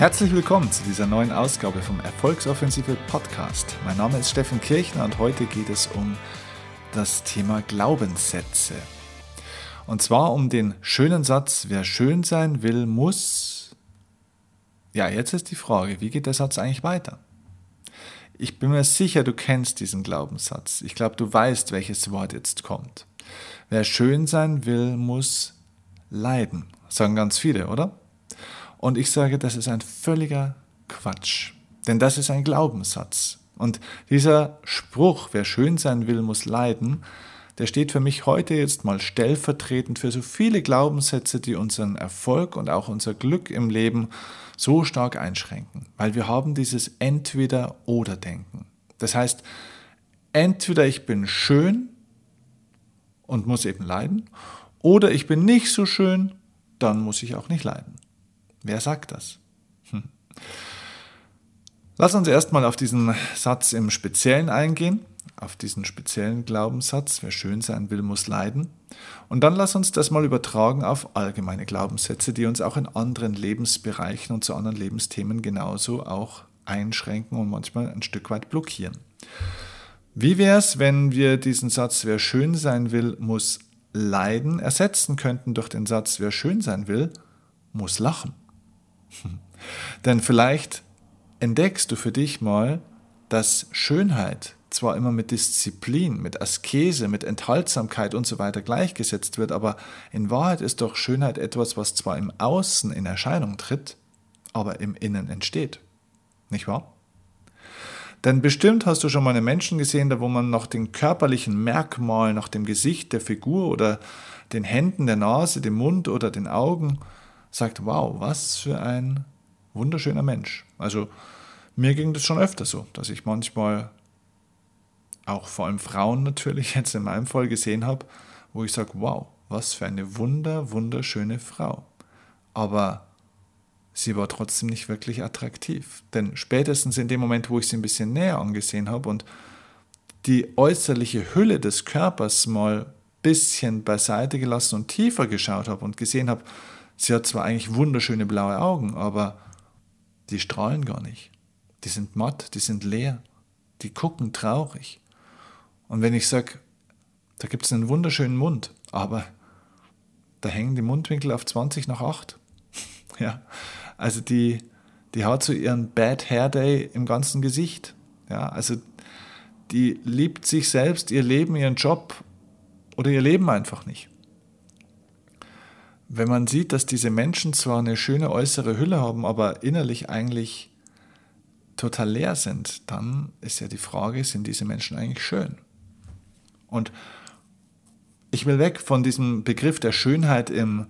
Herzlich willkommen zu dieser neuen Ausgabe vom Erfolgsoffensive Podcast. Mein Name ist Steffen Kirchner und heute geht es um das Thema Glaubenssätze. Und zwar um den schönen Satz, wer schön sein will, muss. Ja, jetzt ist die Frage, wie geht der Satz eigentlich weiter? Ich bin mir sicher, du kennst diesen Glaubenssatz. Ich glaube, du weißt, welches Wort jetzt kommt. Wer schön sein will, muss leiden. Sagen ganz viele, oder? Und ich sage, das ist ein völliger Quatsch. Denn das ist ein Glaubenssatz. Und dieser Spruch, wer schön sein will, muss leiden, der steht für mich heute jetzt mal stellvertretend für so viele Glaubenssätze, die unseren Erfolg und auch unser Glück im Leben so stark einschränken. Weil wir haben dieses Entweder-Oder-Denken. Das heißt, entweder ich bin schön und muss eben leiden, oder ich bin nicht so schön, dann muss ich auch nicht leiden. Wer sagt das? Hm. Lass uns erstmal auf diesen Satz im Speziellen eingehen, auf diesen speziellen Glaubenssatz, wer schön sein will, muss leiden. Und dann lass uns das mal übertragen auf allgemeine Glaubenssätze, die uns auch in anderen Lebensbereichen und zu anderen Lebensthemen genauso auch einschränken und manchmal ein Stück weit blockieren. Wie wäre es, wenn wir diesen Satz, wer schön sein will, muss leiden, ersetzen könnten durch den Satz, wer schön sein will, muss lachen? Denn vielleicht entdeckst du für dich mal, dass Schönheit zwar immer mit Disziplin, mit Askese, mit Enthaltsamkeit und so weiter gleichgesetzt wird, aber in Wahrheit ist doch Schönheit etwas, was zwar im Außen in Erscheinung tritt, aber im Innen entsteht. Nicht wahr? Denn bestimmt hast du schon mal einen Menschen gesehen, da wo man nach den körperlichen Merkmalen, nach dem Gesicht, der Figur oder den Händen, der Nase, dem Mund oder den Augen sagt, wow, was für ein wunderschöner Mensch. Also mir ging das schon öfter so, dass ich manchmal auch vor allem Frauen natürlich jetzt in meinem Fall gesehen habe, wo ich sage, wow, was für eine wunder, wunderschöne Frau. Aber sie war trotzdem nicht wirklich attraktiv. Denn spätestens in dem Moment, wo ich sie ein bisschen näher angesehen habe und die äußerliche Hülle des Körpers mal ein bisschen beiseite gelassen und tiefer geschaut habe und gesehen habe, Sie hat zwar eigentlich wunderschöne blaue Augen, aber die strahlen gar nicht. Die sind matt, die sind leer, die gucken traurig. Und wenn ich sage, da gibt es einen wunderschönen Mund, aber da hängen die Mundwinkel auf 20 nach 8. ja, also die, die hat so ihren Bad Hair Day im ganzen Gesicht. Ja, also die liebt sich selbst, ihr Leben, ihren Job oder ihr Leben einfach nicht wenn man sieht, dass diese Menschen zwar eine schöne äußere Hülle haben, aber innerlich eigentlich total leer sind, dann ist ja die Frage, sind diese Menschen eigentlich schön? Und ich will weg von diesem Begriff der Schönheit im,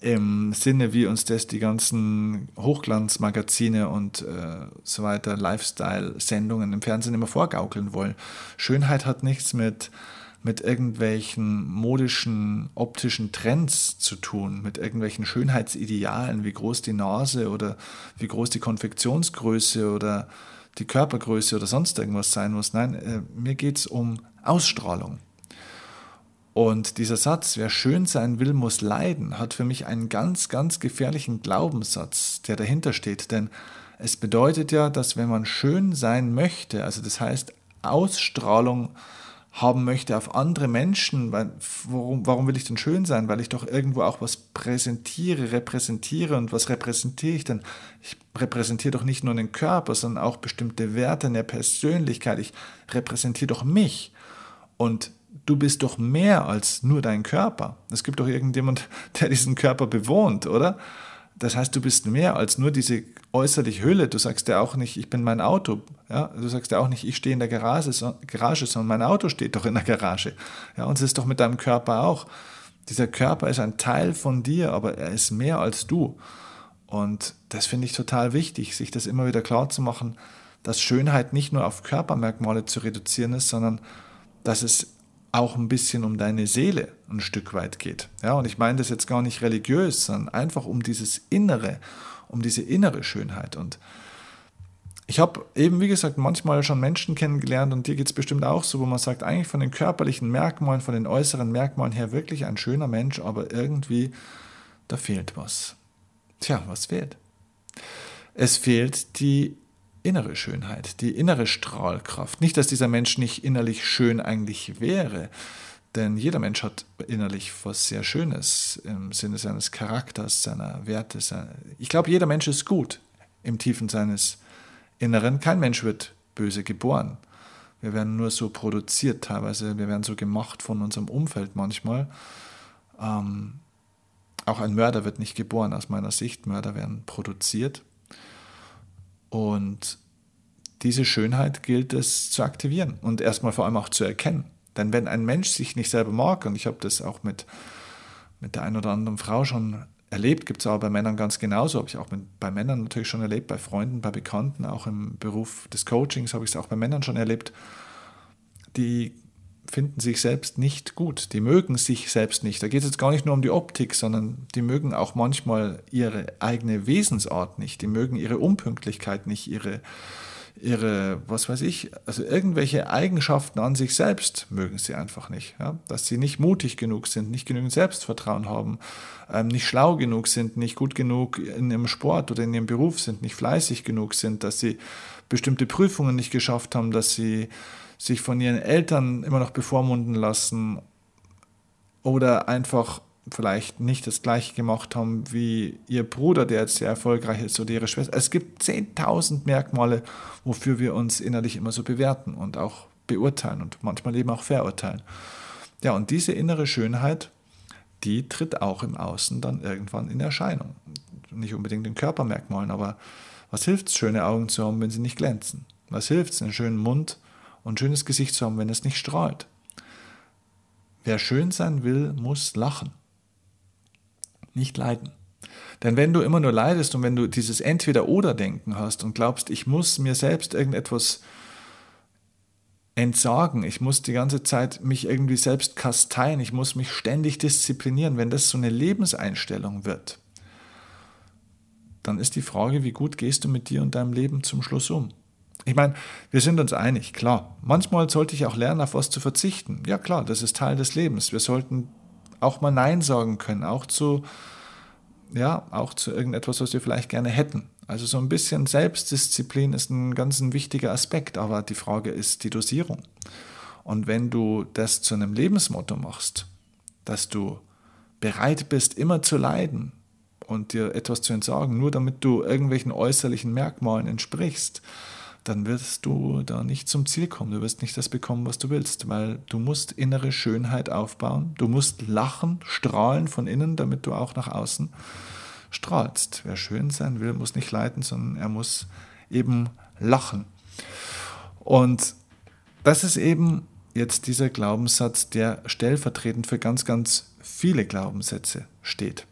im Sinne, wie uns das die ganzen Hochglanzmagazine und äh, so weiter, Lifestyle-Sendungen im Fernsehen immer vorgaukeln wollen. Schönheit hat nichts mit mit irgendwelchen modischen, optischen Trends zu tun, mit irgendwelchen Schönheitsidealen, wie groß die Nase oder wie groß die Konfektionsgröße oder die Körpergröße oder sonst irgendwas sein muss. Nein, äh, mir geht es um Ausstrahlung. Und dieser Satz, wer schön sein will, muss leiden, hat für mich einen ganz, ganz gefährlichen Glaubenssatz, der dahinter steht. Denn es bedeutet ja, dass wenn man schön sein möchte, also das heißt Ausstrahlung, haben möchte auf andere Menschen. Weil, warum, warum will ich denn schön sein? Weil ich doch irgendwo auch was präsentiere, repräsentiere. Und was repräsentiere ich denn? Ich repräsentiere doch nicht nur den Körper, sondern auch bestimmte Werte in der Persönlichkeit. Ich repräsentiere doch mich. Und du bist doch mehr als nur dein Körper. Es gibt doch irgendjemand, der diesen Körper bewohnt, oder? Das heißt, du bist mehr als nur diese äußerliche Hülle. Du sagst ja auch nicht, ich bin mein Auto. Ja? Du sagst ja auch nicht, ich stehe in der Garage, sondern mein Auto steht doch in der Garage. Ja? Und es ist doch mit deinem Körper auch. Dieser Körper ist ein Teil von dir, aber er ist mehr als du. Und das finde ich total wichtig, sich das immer wieder klar zu machen, dass Schönheit nicht nur auf Körpermerkmale zu reduzieren ist, sondern dass es auch ein bisschen um deine Seele ein Stück weit geht. Ja, und ich meine das jetzt gar nicht religiös, sondern einfach um dieses Innere, um diese innere Schönheit. Und ich habe eben, wie gesagt, manchmal schon Menschen kennengelernt und dir geht es bestimmt auch so, wo man sagt, eigentlich von den körperlichen Merkmalen, von den äußeren Merkmalen her wirklich ein schöner Mensch, aber irgendwie, da fehlt was. Tja, was fehlt? es fehlt die innere Schönheit, die innere Strahlkraft. Nicht, dass dieser Mensch nicht innerlich schön eigentlich wäre, denn jeder Mensch hat innerlich was sehr Schönes im Sinne seines Charakters, seiner Werte. Ich glaube, jeder Mensch ist gut im Tiefen seines Inneren. Kein Mensch wird böse geboren. Wir werden nur so produziert teilweise, wir werden so gemacht von unserem Umfeld manchmal. Ähm, auch ein Mörder wird nicht geboren aus meiner Sicht. Mörder werden produziert. Und diese Schönheit gilt es zu aktivieren und erstmal vor allem auch zu erkennen. Denn wenn ein Mensch sich nicht selber mag, und ich habe das auch mit, mit der einen oder anderen Frau schon erlebt, gibt es aber bei Männern ganz genauso, habe ich auch mit, bei Männern natürlich schon erlebt, bei Freunden, bei Bekannten, auch im Beruf des Coachings habe ich es auch bei Männern schon erlebt, die finden sich selbst nicht gut, die mögen sich selbst nicht. Da geht es jetzt gar nicht nur um die Optik, sondern die mögen auch manchmal ihre eigene Wesensart nicht, die mögen ihre Unpünktlichkeit nicht, ihre ihre, was weiß ich, also irgendwelche Eigenschaften an sich selbst mögen sie einfach nicht. Ja? Dass sie nicht mutig genug sind, nicht genügend Selbstvertrauen haben, ähm, nicht schlau genug sind, nicht gut genug in ihrem Sport oder in ihrem Beruf sind, nicht fleißig genug sind, dass sie bestimmte Prüfungen nicht geschafft haben, dass sie sich von ihren Eltern immer noch bevormunden lassen oder einfach vielleicht nicht das gleiche gemacht haben wie ihr Bruder, der jetzt sehr erfolgreich ist, oder ihre Schwester. Es gibt 10.000 Merkmale, wofür wir uns innerlich immer so bewerten und auch beurteilen und manchmal eben auch verurteilen. Ja, und diese innere Schönheit, die tritt auch im Außen dann irgendwann in Erscheinung. Nicht unbedingt in Körpermerkmalen, aber was hilft es, schöne Augen zu haben, wenn sie nicht glänzen? Was hilft es, einen schönen Mund und ein schönes Gesicht zu haben, wenn es nicht strahlt? Wer schön sein will, muss lachen nicht leiden. Denn wenn du immer nur leidest und wenn du dieses Entweder-Oder-Denken hast und glaubst, ich muss mir selbst irgendetwas entsagen, ich muss die ganze Zeit mich irgendwie selbst kasteien, ich muss mich ständig disziplinieren, wenn das so eine Lebenseinstellung wird, dann ist die Frage, wie gut gehst du mit dir und deinem Leben zum Schluss um? Ich meine, wir sind uns einig, klar. Manchmal sollte ich auch lernen, auf was zu verzichten. Ja klar, das ist Teil des Lebens. Wir sollten auch mal Nein sagen können, auch zu, ja, auch zu irgendetwas, was wir vielleicht gerne hätten. Also so ein bisschen Selbstdisziplin ist ein ganz ein wichtiger Aspekt, aber die Frage ist die Dosierung. Und wenn du das zu einem Lebensmotto machst, dass du bereit bist, immer zu leiden und dir etwas zu entsagen, nur damit du irgendwelchen äußerlichen Merkmalen entsprichst, dann wirst du da nicht zum Ziel kommen. Du wirst nicht das bekommen, was du willst, weil du musst innere Schönheit aufbauen. Du musst lachen, strahlen von innen, damit du auch nach außen strahlst. Wer schön sein will, muss nicht leiden, sondern er muss eben lachen. Und das ist eben jetzt dieser Glaubenssatz, der stellvertretend für ganz, ganz viele Glaubenssätze steht.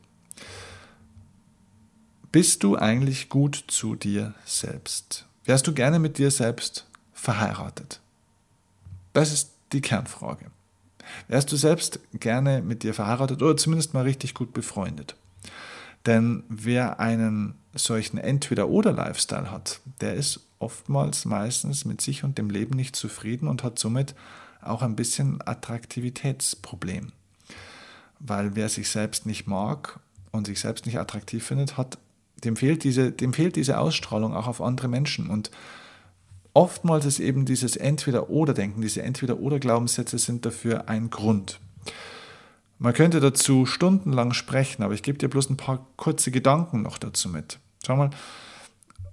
Bist du eigentlich gut zu dir selbst? Wärst du gerne mit dir selbst verheiratet? Das ist die Kernfrage. Wärst du selbst gerne mit dir verheiratet oder zumindest mal richtig gut befreundet? Denn wer einen solchen Entweder-Oder-Lifestyle hat, der ist oftmals meistens mit sich und dem Leben nicht zufrieden und hat somit auch ein bisschen Attraktivitätsproblem. Weil wer sich selbst nicht mag und sich selbst nicht attraktiv findet, hat dem fehlt diese, dem fehlt diese Ausstrahlung auch auf andere Menschen. Und oftmals ist eben dieses Entweder-Oder-Denken, diese Entweder-Oder-Glaubenssätze sind dafür ein Grund. Man könnte dazu stundenlang sprechen, aber ich gebe dir bloß ein paar kurze Gedanken noch dazu mit. Schau mal,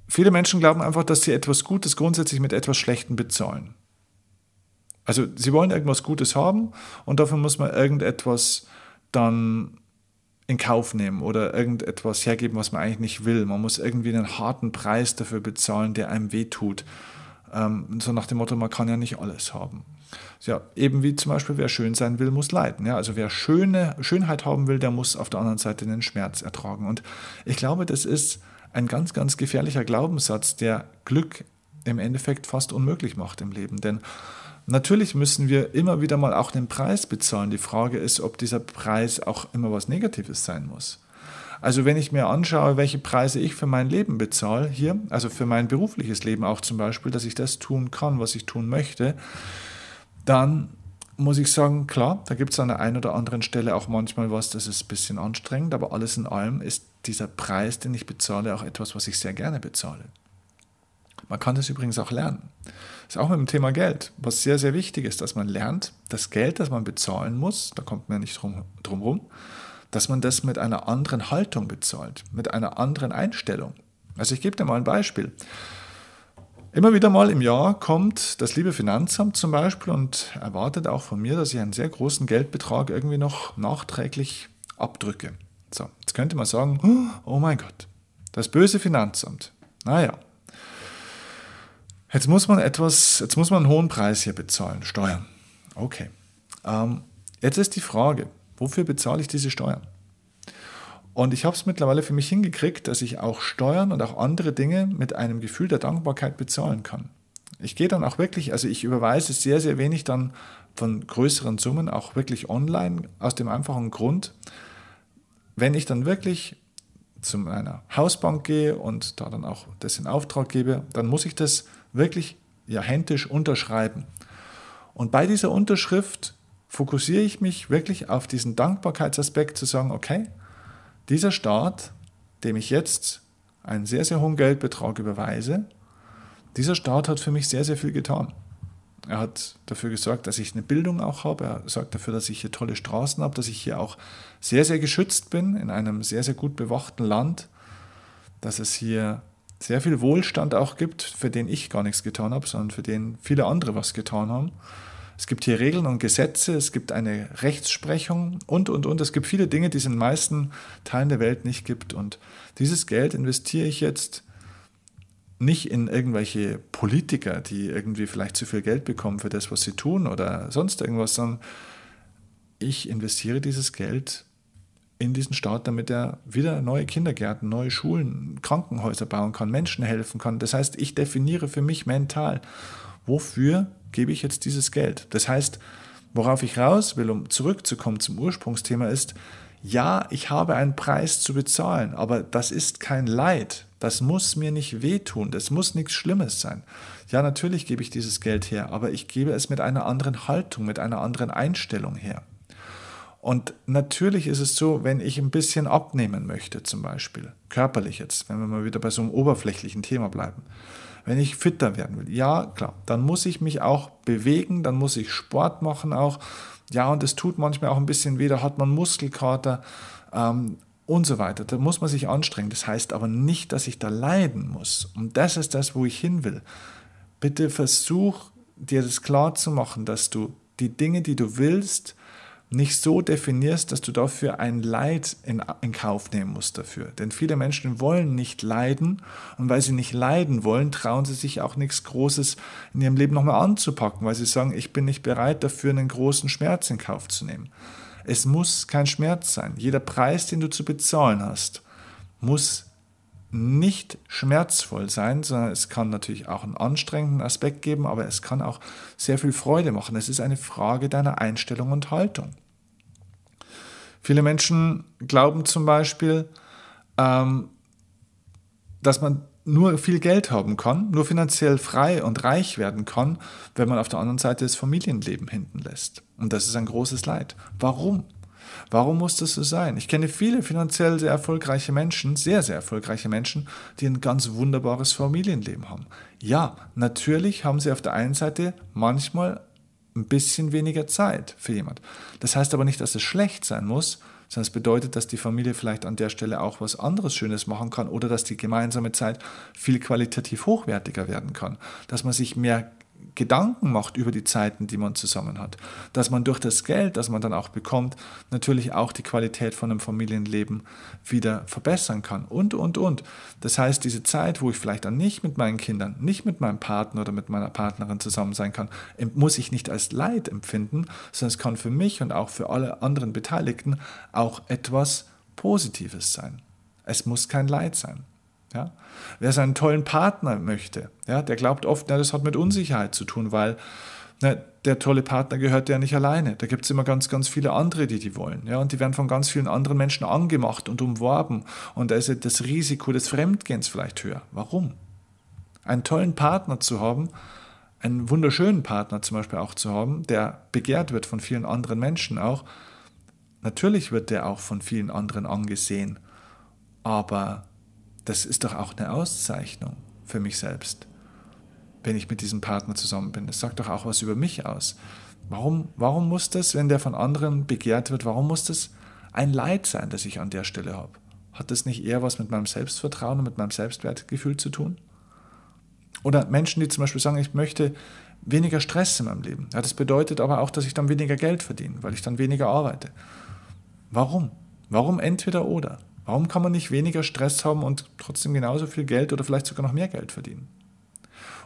viele Menschen glauben einfach, dass sie etwas Gutes grundsätzlich mit etwas Schlechtem bezahlen. Also sie wollen irgendwas Gutes haben und dafür muss man irgendetwas dann in Kauf nehmen oder irgendetwas hergeben, was man eigentlich nicht will. Man muss irgendwie einen harten Preis dafür bezahlen, der einem wehtut. Ähm, so nach dem Motto, man kann ja nicht alles haben. Ja, eben wie zum Beispiel, wer schön sein will, muss leiden. Ja, also wer schöne Schönheit haben will, der muss auf der anderen Seite den Schmerz ertragen. Und ich glaube, das ist ein ganz, ganz gefährlicher Glaubenssatz, der Glück im Endeffekt fast unmöglich macht im Leben. Denn Natürlich müssen wir immer wieder mal auch den Preis bezahlen. Die Frage ist, ob dieser Preis auch immer was Negatives sein muss. Also wenn ich mir anschaue, welche Preise ich für mein Leben bezahle hier, also für mein berufliches Leben auch zum Beispiel, dass ich das tun kann, was ich tun möchte, dann muss ich sagen, klar, da gibt es an der einen oder anderen Stelle auch manchmal was, das ist ein bisschen anstrengend, aber alles in allem ist dieser Preis, den ich bezahle, auch etwas, was ich sehr gerne bezahle. Man kann das übrigens auch lernen. Ist auch mit dem Thema Geld, was sehr, sehr wichtig ist, dass man lernt, das Geld, das man bezahlen muss, da kommt man nicht drum, drum rum, dass man das mit einer anderen Haltung bezahlt, mit einer anderen Einstellung. Also ich gebe dir mal ein Beispiel. Immer wieder mal im Jahr kommt das liebe Finanzamt zum Beispiel und erwartet auch von mir, dass ich einen sehr großen Geldbetrag irgendwie noch nachträglich abdrücke. So, jetzt könnte man sagen, oh mein Gott, das böse Finanzamt. Naja, jetzt muss man etwas, jetzt muss man einen hohen Preis hier bezahlen, Steuern. Okay. Ähm, jetzt ist die Frage, wofür bezahle ich diese Steuern? Und ich habe es mittlerweile für mich hingekriegt, dass ich auch Steuern und auch andere Dinge mit einem Gefühl der Dankbarkeit bezahlen kann. Ich gehe dann auch wirklich, also ich überweise sehr, sehr wenig dann von größeren Summen, auch wirklich online, aus dem einfachen Grund, wenn ich dann wirklich zu meiner Hausbank gehe und da dann auch das in Auftrag gebe, dann muss ich das wirklich ja händisch unterschreiben. Und bei dieser Unterschrift fokussiere ich mich wirklich auf diesen Dankbarkeitsaspekt zu sagen, okay, dieser Staat, dem ich jetzt einen sehr, sehr hohen Geldbetrag überweise, dieser Staat hat für mich sehr, sehr viel getan. Er hat dafür gesorgt, dass ich eine Bildung auch habe. Er sorgt dafür, dass ich hier tolle Straßen habe, dass ich hier auch sehr, sehr geschützt bin in einem sehr, sehr gut bewachten Land, dass es hier sehr viel Wohlstand auch gibt, für den ich gar nichts getan habe, sondern für den viele andere was getan haben. Es gibt hier Regeln und Gesetze, es gibt eine Rechtsprechung und, und, und. Es gibt viele Dinge, die es in den meisten Teilen der Welt nicht gibt. Und dieses Geld investiere ich jetzt nicht in irgendwelche Politiker, die irgendwie vielleicht zu viel Geld bekommen für das, was sie tun oder sonst irgendwas, sondern ich investiere dieses Geld in diesen Staat, damit er wieder neue Kindergärten, neue Schulen, Krankenhäuser bauen kann, Menschen helfen kann. Das heißt, ich definiere für mich mental, wofür gebe ich jetzt dieses Geld. Das heißt, worauf ich raus will, um zurückzukommen zum Ursprungsthema, ist, ja, ich habe einen Preis zu bezahlen, aber das ist kein Leid. Das muss mir nicht wehtun. Das muss nichts Schlimmes sein. Ja, natürlich gebe ich dieses Geld her, aber ich gebe es mit einer anderen Haltung, mit einer anderen Einstellung her. Und natürlich ist es so, wenn ich ein bisschen abnehmen möchte, zum Beispiel, körperlich jetzt, wenn wir mal wieder bei so einem oberflächlichen Thema bleiben, wenn ich fitter werden will, ja, klar, dann muss ich mich auch bewegen, dann muss ich Sport machen auch ja, und es tut manchmal auch ein bisschen weh, da hat man Muskelkater ähm, und so weiter. Da muss man sich anstrengen. Das heißt aber nicht, dass ich da leiden muss. Und das ist das, wo ich hin will. Bitte versuch dir das klar zu machen, dass du die Dinge, die du willst, nicht so definierst, dass du dafür ein Leid in, in, Kauf nehmen musst dafür. Denn viele Menschen wollen nicht leiden und weil sie nicht leiden wollen, trauen sie sich auch nichts Großes in ihrem Leben nochmal anzupacken, weil sie sagen, ich bin nicht bereit dafür, einen großen Schmerz in Kauf zu nehmen. Es muss kein Schmerz sein. Jeder Preis, den du zu bezahlen hast, muss nicht schmerzvoll sein, sondern es kann natürlich auch einen anstrengenden Aspekt geben, aber es kann auch sehr viel Freude machen. Es ist eine Frage deiner Einstellung und Haltung. Viele Menschen glauben zum Beispiel, ähm, dass man nur viel Geld haben kann, nur finanziell frei und reich werden kann, wenn man auf der anderen Seite das Familienleben hinten lässt. Und das ist ein großes Leid. Warum? Warum muss das so sein? Ich kenne viele finanziell sehr erfolgreiche Menschen, sehr, sehr erfolgreiche Menschen, die ein ganz wunderbares Familienleben haben. Ja, natürlich haben sie auf der einen Seite manchmal ein bisschen weniger Zeit für jemand. Das heißt aber nicht, dass es schlecht sein muss, sondern es bedeutet, dass die Familie vielleicht an der Stelle auch was anderes Schönes machen kann oder dass die gemeinsame Zeit viel qualitativ hochwertiger werden kann, dass man sich mehr Gedanken macht über die Zeiten, die man zusammen hat. Dass man durch das Geld, das man dann auch bekommt, natürlich auch die Qualität von einem Familienleben wieder verbessern kann. Und, und, und. Das heißt, diese Zeit, wo ich vielleicht dann nicht mit meinen Kindern, nicht mit meinem Partner oder mit meiner Partnerin zusammen sein kann, muss ich nicht als Leid empfinden, sondern es kann für mich und auch für alle anderen Beteiligten auch etwas Positives sein. Es muss kein Leid sein. Ja? Wer seinen tollen Partner möchte, ja, der glaubt oft, na, das hat mit Unsicherheit zu tun, weil na, der tolle Partner gehört ja nicht alleine. Da gibt es immer ganz, ganz viele andere, die die wollen. Ja? Und die werden von ganz vielen anderen Menschen angemacht und umworben. Und da ist das Risiko des Fremdgehens vielleicht höher. Warum? Einen tollen Partner zu haben, einen wunderschönen Partner zum Beispiel auch zu haben, der begehrt wird von vielen anderen Menschen auch, natürlich wird der auch von vielen anderen angesehen Aber das ist doch auch eine Auszeichnung für mich selbst, wenn ich mit diesem Partner zusammen bin. Das sagt doch auch was über mich aus. Warum, warum muss das, wenn der von anderen begehrt wird, warum muss das ein Leid sein, das ich an der Stelle habe? Hat das nicht eher was mit meinem Selbstvertrauen und mit meinem Selbstwertgefühl zu tun? Oder Menschen, die zum Beispiel sagen, ich möchte weniger Stress in meinem Leben. Ja, das bedeutet aber auch, dass ich dann weniger Geld verdiene, weil ich dann weniger arbeite. Warum? Warum entweder oder? Warum kann man nicht weniger Stress haben und trotzdem genauso viel Geld oder vielleicht sogar noch mehr Geld verdienen?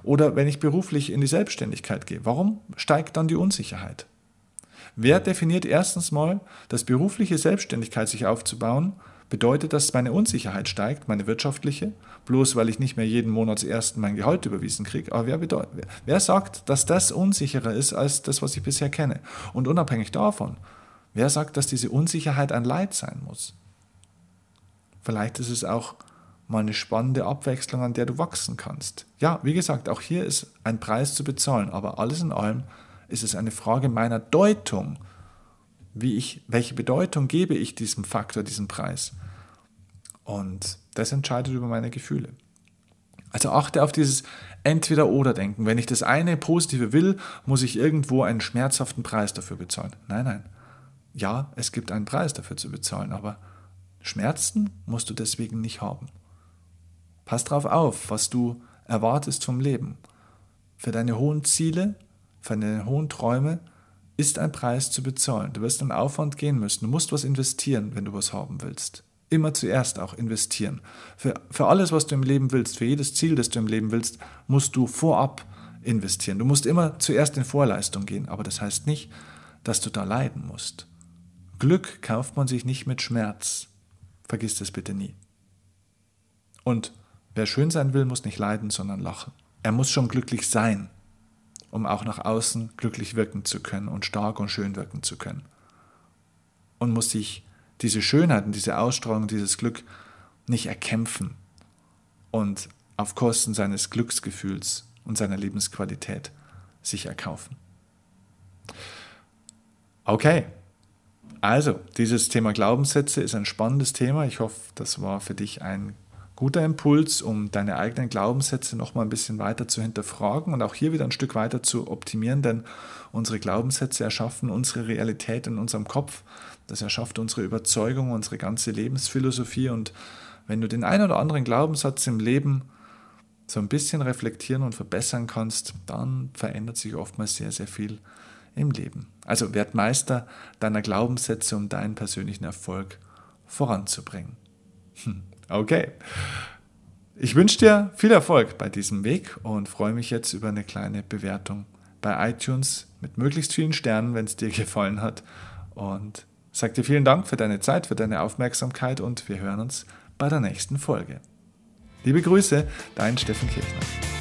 Oder wenn ich beruflich in die Selbstständigkeit gehe, warum steigt dann die Unsicherheit? Wer definiert erstens mal, dass berufliche Selbstständigkeit sich aufzubauen bedeutet, dass meine Unsicherheit steigt, meine wirtschaftliche, bloß weil ich nicht mehr jeden Monatsersten mein Gehalt überwiesen kriege. Aber wer, bedeutet, wer sagt, dass das unsicherer ist als das, was ich bisher kenne? Und unabhängig davon, wer sagt, dass diese Unsicherheit ein Leid sein muss? Vielleicht ist es auch mal eine spannende Abwechslung, an der du wachsen kannst. Ja, wie gesagt, auch hier ist ein Preis zu bezahlen, aber alles in allem ist es eine Frage meiner Deutung. Wie ich, welche Bedeutung gebe ich diesem Faktor, diesem Preis? Und das entscheidet über meine Gefühle. Also achte auf dieses Entweder-Oder-Denken. Wenn ich das eine Positive will, muss ich irgendwo einen schmerzhaften Preis dafür bezahlen. Nein, nein. Ja, es gibt einen Preis dafür zu bezahlen, aber Schmerzen musst du deswegen nicht haben. Pass drauf auf, was du erwartest vom Leben. Für deine hohen Ziele, für deine hohen Träume ist ein Preis zu bezahlen. Du wirst einen Aufwand gehen müssen. Du musst was investieren, wenn du was haben willst. Immer zuerst auch investieren. Für, für alles, was du im Leben willst, für jedes Ziel, das du im Leben willst, musst du vorab investieren. Du musst immer zuerst in Vorleistung gehen, aber das heißt nicht, dass du da leiden musst. Glück kauft man sich nicht mit Schmerz. Vergiss das bitte nie. Und wer schön sein will, muss nicht leiden, sondern lachen. Er muss schon glücklich sein, um auch nach außen glücklich wirken zu können und stark und schön wirken zu können. Und muss sich diese Schönheit und diese Ausstrahlung, dieses Glück nicht erkämpfen und auf Kosten seines Glücksgefühls und seiner Lebensqualität sich erkaufen. Okay, also, dieses Thema Glaubenssätze ist ein spannendes Thema. Ich hoffe, das war für dich ein guter Impuls, um deine eigenen Glaubenssätze noch mal ein bisschen weiter zu hinterfragen und auch hier wieder ein Stück weiter zu optimieren, denn unsere Glaubenssätze erschaffen unsere Realität in unserem Kopf. Das erschafft unsere Überzeugung, unsere ganze Lebensphilosophie und wenn du den einen oder anderen Glaubenssatz im Leben so ein bisschen reflektieren und verbessern kannst, dann verändert sich oftmals sehr, sehr viel im Leben. Also werd Meister deiner Glaubenssätze, um deinen persönlichen Erfolg voranzubringen. Hm, okay. Ich wünsche dir viel Erfolg bei diesem Weg und freue mich jetzt über eine kleine Bewertung bei iTunes mit möglichst vielen Sternen, wenn es dir gefallen hat. Und sag dir vielen Dank für deine Zeit, für deine Aufmerksamkeit und wir hören uns bei der nächsten Folge. Liebe Grüße, dein Steffen Kirchner.